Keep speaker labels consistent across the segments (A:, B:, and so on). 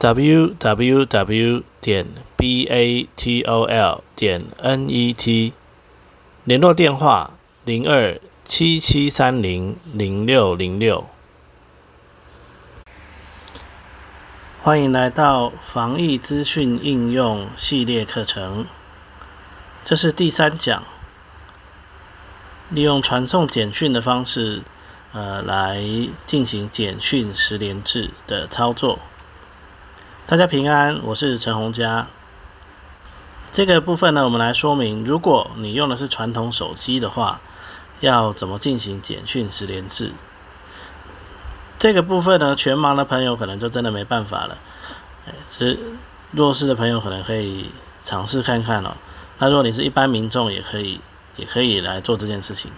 A: Www 点 batol 点 net，联络电话零二七七三零零六零六。欢迎来到防疫资讯应用系列课程，这是第三讲，利用传送简讯的方式，呃，来进行简讯十连制的操作。大家平安，我是陈洪佳。这个部分呢，我们来说明，如果你用的是传统手机的话，要怎么进行简讯十连制？这个部分呢，全盲的朋友可能就真的没办法了。哎，这弱势的朋友可能可以尝试看看哦。那如果你是一般民众，也可以也可以来做这件事情。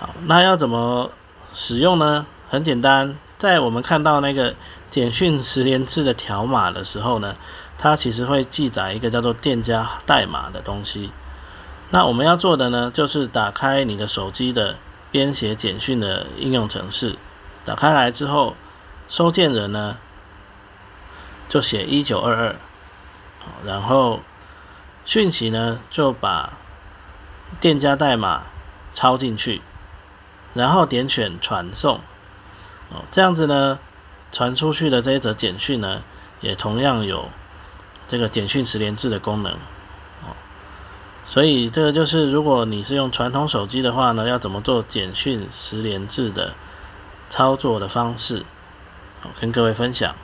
A: 好，那要怎么使用呢？很简单。在我们看到那个简讯十连制的条码的时候呢，它其实会记载一个叫做店家代码的东西。那我们要做的呢，就是打开你的手机的编写简讯的应用程式，打开来之后，收件人呢就写一九二二，然后讯息呢就把店家代码抄进去，然后点选传送。哦，这样子呢，传出去的这一则简讯呢，也同样有这个简讯十连制的功能。哦，所以这个就是如果你是用传统手机的话呢，要怎么做简讯十连制的操作的方式，跟各位分享。